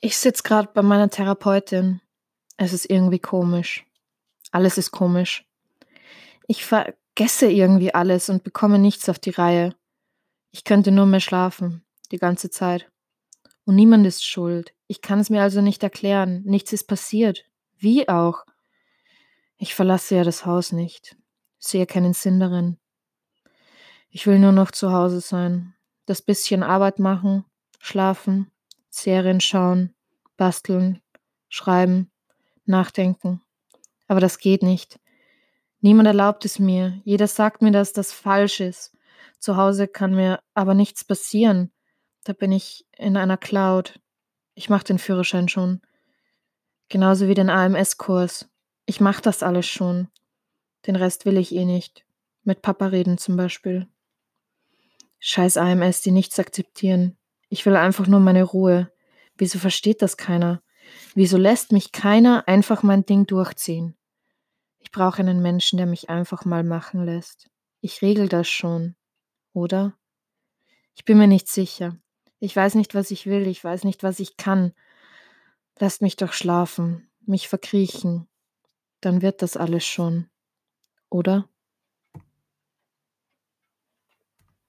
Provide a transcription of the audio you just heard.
Ich sitze gerade bei meiner Therapeutin. Es ist irgendwie komisch. Alles ist komisch. Ich vergesse irgendwie alles und bekomme nichts auf die Reihe. Ich könnte nur mehr schlafen, die ganze Zeit. Und niemand ist schuld. Ich kann es mir also nicht erklären. Nichts ist passiert. Wie auch? Ich verlasse ja das Haus nicht. Sehe keinen Sinn darin. Ich will nur noch zu Hause sein, das bisschen Arbeit machen, schlafen, Serien schauen, basteln, schreiben, nachdenken. Aber das geht nicht. Niemand erlaubt es mir. Jeder sagt mir, dass das falsch ist. Zu Hause kann mir aber nichts passieren. Da bin ich in einer Cloud. Ich mache den Führerschein schon. Genauso wie den AMS-Kurs. Ich mache das alles schon. Den Rest will ich eh nicht. Mit Papa reden zum Beispiel. Scheiß AMS, die nichts akzeptieren. Ich will einfach nur meine Ruhe. Wieso versteht das keiner? Wieso lässt mich keiner einfach mein Ding durchziehen? Ich brauche einen Menschen, der mich einfach mal machen lässt. Ich regel das schon, oder? Ich bin mir nicht sicher. Ich weiß nicht, was ich will, ich weiß nicht, was ich kann. Lasst mich doch schlafen, mich verkriechen. Dann wird das alles schon, oder?